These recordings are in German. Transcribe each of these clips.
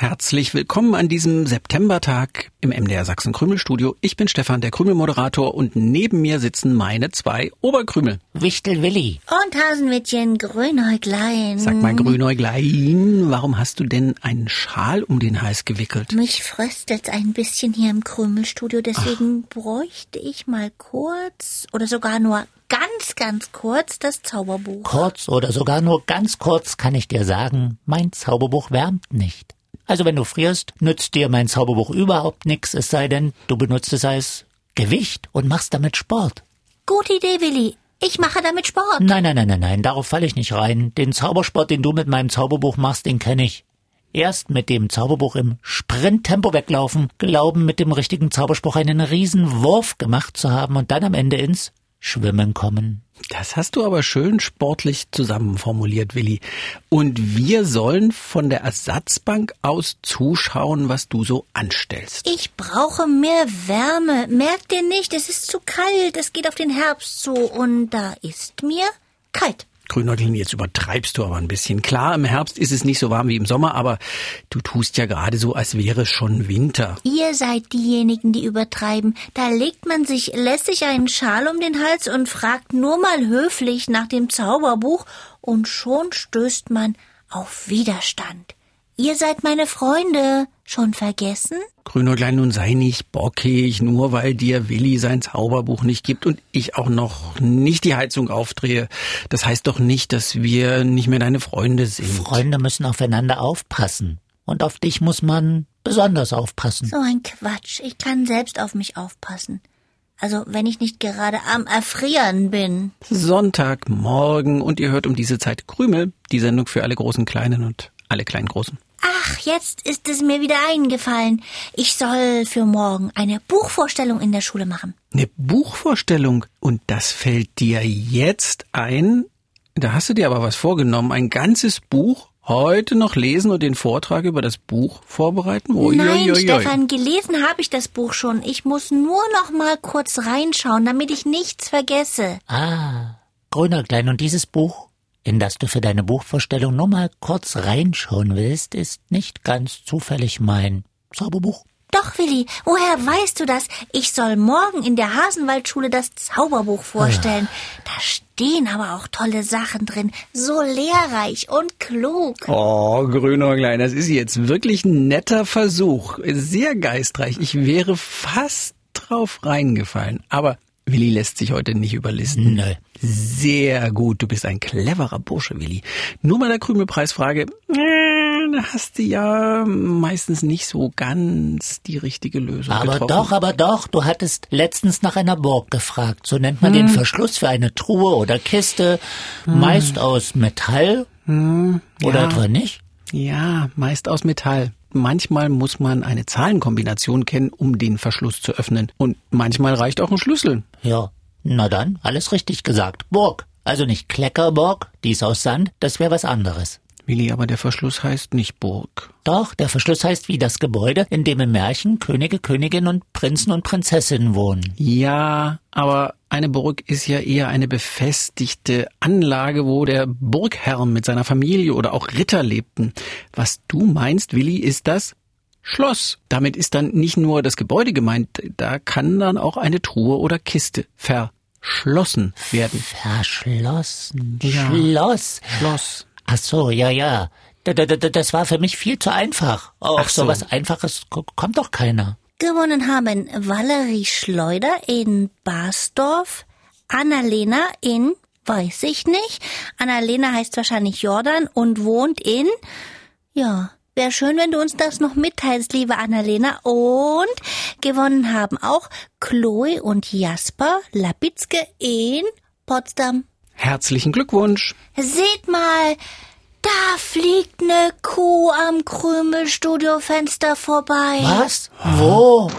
Herzlich willkommen an diesem Septembertag im MDR Sachsen Krümelstudio. Ich bin Stefan, der Krümelmoderator und neben mir sitzen meine zwei Oberkrümel. Wichtel Willi. Und Hasenmädchen Grünäuglein. Sag mal Grünäuglein, warum hast du denn einen Schal um den Hals gewickelt? Mich fröstelt's ein bisschen hier im Krümelstudio, deswegen bräuchte ich mal kurz oder sogar nur ganz, ganz kurz das Zauberbuch. Kurz oder sogar nur ganz kurz kann ich dir sagen, mein Zauberbuch wärmt nicht. Also wenn du frierst, nützt dir mein Zauberbuch überhaupt nichts, es sei denn, du benutzt es als Gewicht und machst damit Sport. Gute Idee, Willi. Ich mache damit Sport. Nein, nein, nein, nein, nein, darauf falle ich nicht rein. Den Zaubersport, den du mit meinem Zauberbuch machst, den kenne ich. Erst mit dem Zauberbuch im Sprinttempo weglaufen, glauben mit dem richtigen Zauberspruch einen riesen Wurf gemacht zu haben und dann am Ende ins Schwimmen kommen. Das hast du aber schön sportlich zusammenformuliert, Willi. Und wir sollen von der Ersatzbank aus zuschauen, was du so anstellst. Ich brauche mehr Wärme. Merkt ihr nicht? Es ist zu kalt. Es geht auf den Herbst zu. Und da ist mir kalt. Grünäuglein, jetzt übertreibst du aber ein bisschen. Klar, im Herbst ist es nicht so warm wie im Sommer, aber du tust ja gerade so, als wäre schon Winter. Ihr seid diejenigen, die übertreiben. Da legt man sich lässig einen Schal um den Hals und fragt nur mal höflich nach dem Zauberbuch und schon stößt man auf Widerstand. Ihr seid meine Freunde. Schon vergessen? Grünäuglein, nun sei nicht bockig, nur weil dir Willi sein Zauberbuch nicht gibt und ich auch noch nicht die Heizung aufdrehe. Das heißt doch nicht, dass wir nicht mehr deine Freunde sind. Freunde müssen aufeinander aufpassen. Und auf dich muss man besonders aufpassen. So ein Quatsch. Ich kann selbst auf mich aufpassen. Also, wenn ich nicht gerade am Erfrieren bin. Sonntagmorgen und ihr hört um diese Zeit Krümel, die Sendung für alle großen Kleinen und alle kleinen Großen. Ach, jetzt ist es mir wieder eingefallen. Ich soll für morgen eine Buchvorstellung in der Schule machen. Eine Buchvorstellung? Und das fällt dir jetzt ein? Da hast du dir aber was vorgenommen. Ein ganzes Buch heute noch lesen und den Vortrag über das Buch vorbereiten? Ui, Nein. Stefan, gelesen habe ich das Buch schon. Ich muss nur noch mal kurz reinschauen, damit ich nichts vergesse. Ah, Grünäuglein, und dieses Buch, in das du für deine Buchvorstellung nur mal kurz reinschauen willst, ist nicht ganz zufällig mein Zauberbuch. Doch, Willi, woher weißt du das? Ich soll morgen in der Hasenwaldschule das Zauberbuch vorstellen. Da stehen aber auch tolle Sachen drin. So lehrreich und klug. Oh, Grünäuglein, das ist jetzt wirklich ein netter Versuch. Sehr geistreich. Ich wäre fast drauf reingefallen. Aber Willi lässt sich heute nicht überlisten. Nö. Sehr gut. Du bist ein cleverer Bursche, Willi. Nur mal der Krümelpreisfrage. Äh, da hast du ja meistens nicht so ganz die richtige Lösung Aber getroffen. doch, aber doch, du hattest letztens nach einer Burg gefragt. So nennt man den Verschluss für eine Truhe oder Kiste, meist aus Metall. Oder ja. etwa nicht? Ja, meist aus Metall. Manchmal muss man eine Zahlenkombination kennen, um den Verschluss zu öffnen. Und manchmal reicht auch ein Schlüssel. Ja. Na dann, alles richtig gesagt. Burg. Also nicht Kleckerburg, die ist aus Sand, das wäre was anderes. Willi, aber der Verschluss heißt nicht Burg. Doch, der Verschluss heißt wie das Gebäude, in dem im Märchen Könige, Königinnen und Prinzen und Prinzessinnen wohnen. Ja, aber eine Burg ist ja eher eine befestigte Anlage, wo der Burgherr mit seiner Familie oder auch Ritter lebten. Was du meinst, Willi, ist das Schloss. Damit ist dann nicht nur das Gebäude gemeint, da kann dann auch eine Truhe oder Kiste verschlossen werden. Verschlossen. Ja. Schloss. Schloss. Ach so, ja, ja. Das war für mich viel zu einfach. Auf Ach so. so was Einfaches ko- kommt doch keiner. Gewonnen haben Valerie Schleuder in Basdorf, Annalena in, weiß ich nicht. Annalena heißt wahrscheinlich Jordan und wohnt in, ja, wäre schön, wenn du uns das noch mitteilst, liebe Annalena. Und gewonnen haben auch Chloe und Jasper Labitzke in Potsdam. Herzlichen Glückwunsch. Seht mal, da fliegt ne Kuh am Krümelstudiofenster vorbei. Was? Wo?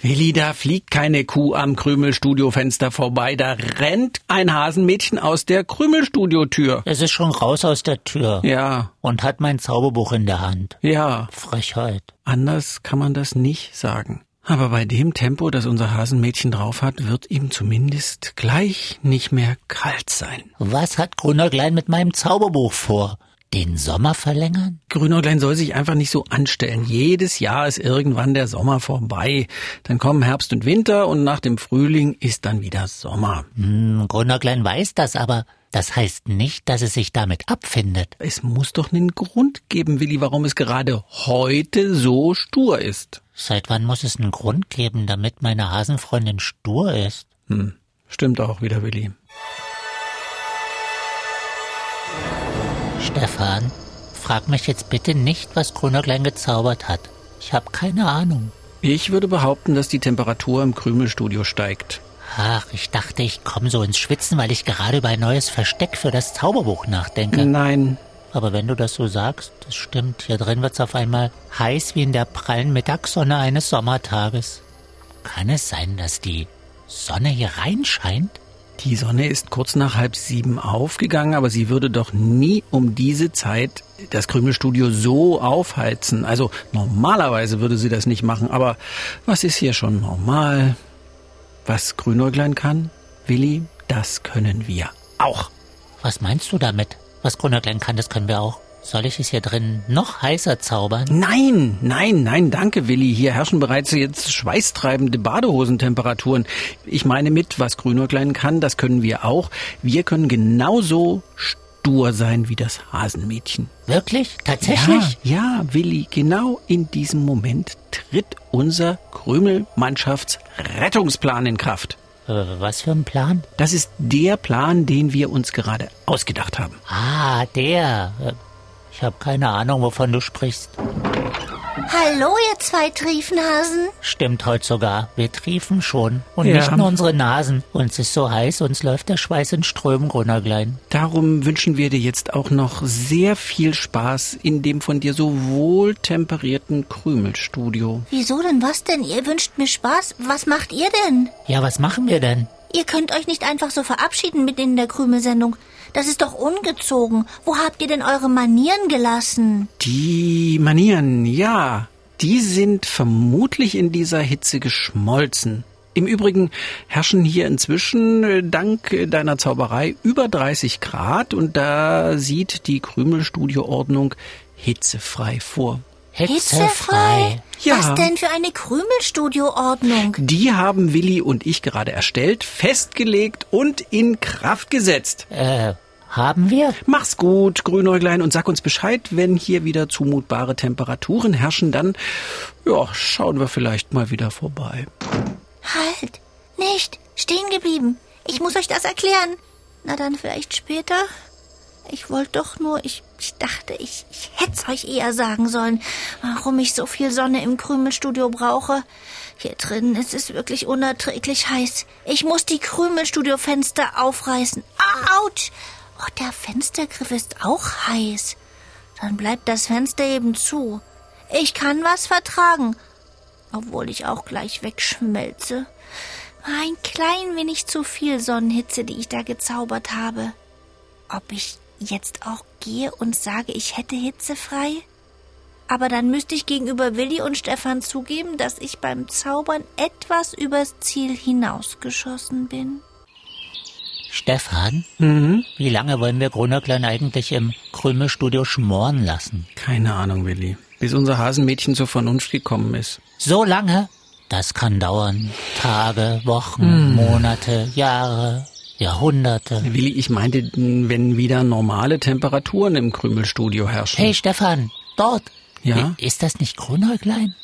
Willi, da fliegt keine Kuh am Krümelstudiofenster vorbei. Da rennt ein Hasenmädchen aus der Krümelstudiotür. Es ist schon raus aus der Tür. Ja, Und hat mein Zauberbuch in der Hand. ja. Frechheit. Anders kann man das nicht sagen. Aber bei dem Tempo, das unser Hasenmädchen drauf hat, wird ihm zumindest gleich nicht mehr kalt sein. Was hat Grünäuglein mit meinem Zauberbuch vor? Den Sommer verlängern? Grünäuglein soll sich einfach nicht so anstellen. Jedes Jahr ist irgendwann der Sommer vorbei. Dann kommen Herbst und Winter und nach dem Frühling ist dann wieder Sommer. Hm, Grünäuglein weiß das, aber das heißt nicht, dass es sich damit abfindet. Es muss doch einen Grund geben, Willi, warum es gerade heute so stur ist. Seit wann muss es einen Grund geben, damit meine Hasenfreundin stur ist? Hm, stimmt auch wieder, Willi. Stefan, frag mich jetzt bitte nicht, was Grünäuglein gezaubert hat. Ich habe keine Ahnung. Ich würde behaupten, dass die Temperatur im Krümelstudio steigt. Ach, ich dachte, ich komme so ins Schwitzen, weil ich gerade über ein neues Versteck für das Zauberbuch nachdenke. Nein, Aber wenn du das so sagst, das stimmt. Hier drin wird's auf einmal heiß wie in der prallen Mittagssonne eines Sommertages. Kann es sein, dass die Sonne hier reinscheint? die Sonne ist kurz nach halb sieben aufgegangen, aber sie würde doch nie um diese Zeit das Krümelstudio so aufheizen. Also normalerweise würde sie das nicht machen, aber was ist hier schon normal? Was Grünäuglein kann, Willi, das können wir auch. Was meinst du damit? Was Grünäuglein kann, das können wir auch. Soll ich es hier drin noch heißer zaubern? Nein, nein, nein, danke, Willi. Hier herrschen bereits jetzt schweißtreibende Badehosentemperaturen. Ich meine mit, was Grünäuglein kann, das können wir auch. Wir können genauso stur sein wie das Hasenmädchen. Wirklich? Tatsächlich? Ja, ja, Willi, genau in diesem Moment tritt unser Krümelmannschaftsrettungsplan in Kraft. Äh, was für ein Plan? Das ist der Plan, den wir uns gerade ausgedacht haben. Ah, der. Äh, Ich habe keine Ahnung, wovon du sprichst. Hallo, ihr zwei Triefnasen. Stimmt heute sogar. Wir triefen schon. Und Ja. nicht nur unsere Nasen. Uns ist so heiß, uns läuft der Schweiß in Strömen, Grünäuglein. Darum wünschen wir dir jetzt auch noch sehr viel Spaß in dem von dir so wohltemperierten Krümelstudio. Wieso denn was denn? Ihr wünscht mir Spaß. Was macht ihr denn? Ja, was machen wir denn? Ihr könnt euch nicht einfach so verabschieden mitten in der Krümelsendung. Das ist doch ungezogen. Wo habt ihr denn eure Manieren gelassen? Die Manieren, ja, die sind vermutlich in dieser Hitze geschmolzen. Im Übrigen herrschen hier inzwischen äh, dank deiner Zauberei über 30 Grad und da sieht die Krümelstudioordnung hitzefrei vor. Hitzefrei? Ja. Was denn für eine Krümelstudioordnung? Die haben Willi und ich gerade erstellt, festgelegt und in Kraft gesetzt. Äh, haben wir? Mach's gut, Grünäuglein, und sag uns Bescheid, wenn hier wieder zumutbare Temperaturen herrschen, dann, ja, schauen wir vielleicht mal wieder vorbei. Halt! Nicht! Stehen geblieben! Ich muss euch das erklären. Na dann vielleicht später? Ich wollte doch nur, ich, ich dachte, ich, ich hätte euch eher sagen sollen, warum ich so viel Sonne im Krümelstudio brauche. Hier drin ist es wirklich unerträglich heiß. Ich muss die Krümelstudio-Fenster aufreißen. Autsch! Oh, der Fenstergriff ist auch heiß. Dann bleibt das Fenster eben zu. Ich kann was vertragen, obwohl ich auch gleich wegschmelze. Ein klein wenig zu viel Sonnenhitze, die ich da gezaubert habe. Ob ich jetzt auch gehe und sage, ich hätte Hitze frei? Aber dann müsste ich gegenüber Willi und Stefan zugeben, dass ich beim Zaubern etwas übers Ziel hinausgeschossen bin. Stefan, Mhm. wie lange wollen wir Grünäuglein eigentlich im Krümelstudio schmoren lassen? Keine Ahnung, Willi. Bis unser Hasenmädchen zur Vernunft gekommen ist. So lange? Das kann dauern. Tage, Wochen, Monate, Jahre, Jahrhunderte. Willi, ich meinte, wenn wieder normale Temperaturen im Krümelstudio herrschen. Hey Stefan, dort. Ja? Ist das nicht Grünäuglein?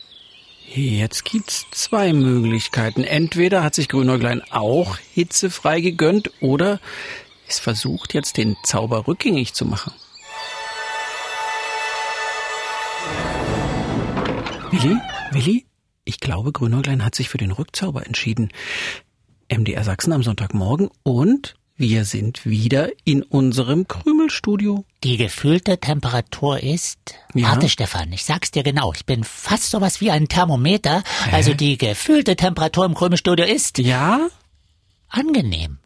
Jetzt gibt's zwei Möglichkeiten. Entweder hat sich Grünäuglein auch hitzefrei gegönnt oder es versucht jetzt den Zauber rückgängig zu machen. Willi? Willi? Ich glaube, Grünäuglein hat sich für den Rückzauber entschieden. MDR Sachsen am Sonntagmorgen und wir sind wieder in unserem Krümelstudio. Die gefühlte Temperatur ist. Ja? Warte, Stefan, ich sag's dir genau. Ich bin fast sowas wie ein Thermometer. Also die gefühlte Temperatur im Krümelstudio ist Ja? angenehm.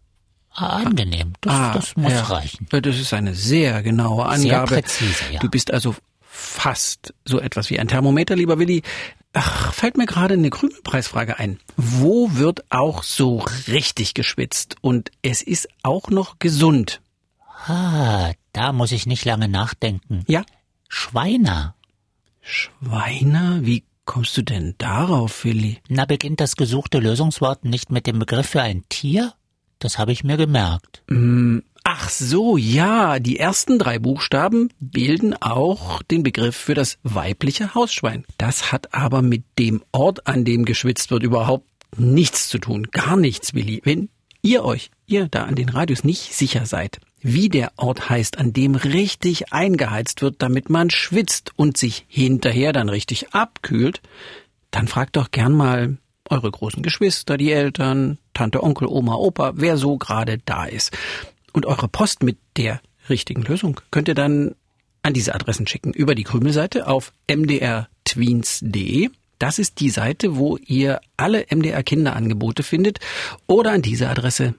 Ah, angenehm. Das, das muss ja. reichen. Das ist eine sehr genaue Sehr Angabe. präzise, ja. Du bist also fast so etwas wie ein Thermometer, lieber Willi. Ach, fällt mir gerade eine Krümelpreisfrage ein. Wo wird auch so richtig geschwitzt und es ist auch noch gesund? Ah, da muss ich nicht lange nachdenken. Ja? Schweiner. Schweiner? Wie kommst du denn darauf, Willi? Na, beginnt das gesuchte Lösungswort nicht mit dem Begriff für ein Tier? Das habe ich mir gemerkt. Ach so, ja, die ersten drei Buchstaben bilden auch den Begriff für das weibliche Hausschwein. Das hat aber mit dem Ort, an dem geschwitzt wird, überhaupt nichts zu tun. Gar nichts, Willi. Wenn ihr euch, ihr da an den Radios nicht sicher seid, wie der Ort heißt, an dem richtig eingeheizt wird, damit man schwitzt und sich hinterher dann richtig abkühlt, dann fragt doch gern mal eure großen Geschwister, die Eltern, Tante, Onkel, Oma, Opa, wer so gerade da ist. Und eure Post mit der richtigen Lösung könnt ihr dann an diese Adressen schicken. Über die Krümelseite auf mdrtweens.de. Das ist die Seite, wo ihr alle MDR Kinderangebote findet. Oder an diese Adresse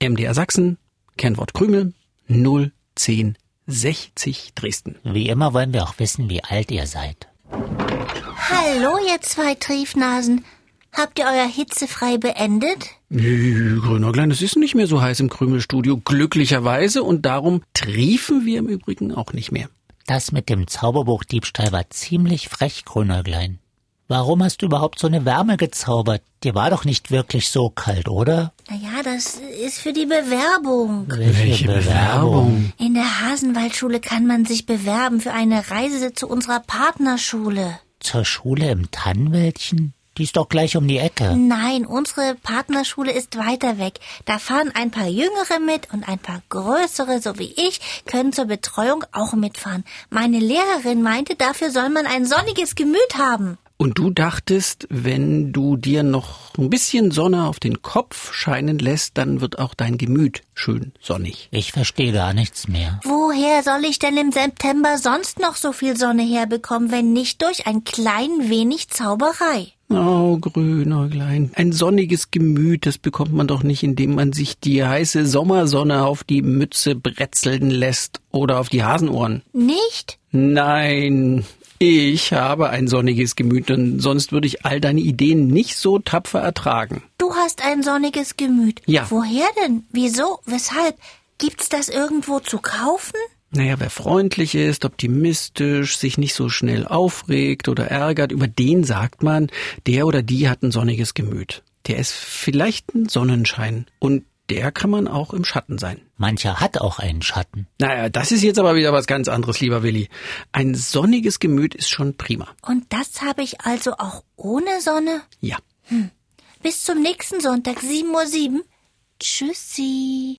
MDR Sachsen, Kennwort Krümel 01060 Dresden. Wie immer wollen wir auch wissen, wie alt ihr seid. Hallo, ihr zwei Triefnasen. Habt ihr euer hitzefrei beendet? Nö, Grünäuglein, es ist nicht mehr so heiß im Krümelstudio, glücklicherweise, und darum triefen wir im Übrigen auch nicht mehr. Das mit dem Zauberbuchdiebstahl war ziemlich frech, Grünäuglein. Warum hast du überhaupt so eine Wärme gezaubert? Dir war doch nicht wirklich so kalt, oder? Naja, das ist für die Bewerbung. In der Hasenwaldschule kann man sich bewerben für eine Reise zu unserer Partnerschule. Zur Schule im Tannenwäldchen? Die ist doch gleich um die Ecke. Nein, unsere Partnerschule ist weiter weg. Da fahren ein paar Jüngere mit und ein paar größere, so wie ich, können zur Betreuung auch mitfahren. Meine Lehrerin meinte, dafür soll man ein sonniges Gemüt haben. Und du dachtest, wenn du dir noch ein bisschen Sonne auf den Kopf scheinen lässt, dann wird auch dein Gemüt schön sonnig. Ich verstehe gar nichts mehr. Woher soll ich denn im September sonst noch so viel Sonne herbekommen, wenn nicht durch ein klein wenig Zauberei? Oh, Grünäuglein, ein sonniges Gemüt, das bekommt man doch nicht, indem man sich die heiße Sommersonne auf die Mütze bretzeln lässt oder auf die Hasenohren. Nicht? Nein, ich habe ein sonniges Gemüt, denn sonst würde ich all deine Ideen nicht so tapfer ertragen. Du hast ein sonniges Gemüt. Ja. Woher denn? Wieso? Weshalb? Gibt's das irgendwo zu kaufen? Naja, wer freundlich ist, optimistisch, sich nicht so schnell aufregt oder ärgert, über den sagt man, der oder die hat ein sonniges Gemüt. Der ist vielleicht ein Sonnenschein und der kann man auch im Schatten sein. Mancher hat auch einen Schatten. Naja, das ist jetzt aber wieder was ganz anderes, lieber Willi. Ein sonniges Gemüt ist schon prima. Und das habe ich also auch ohne Sonne? Ja. Bis zum nächsten Sonntag, 7.07 Uhr. Tschüssi.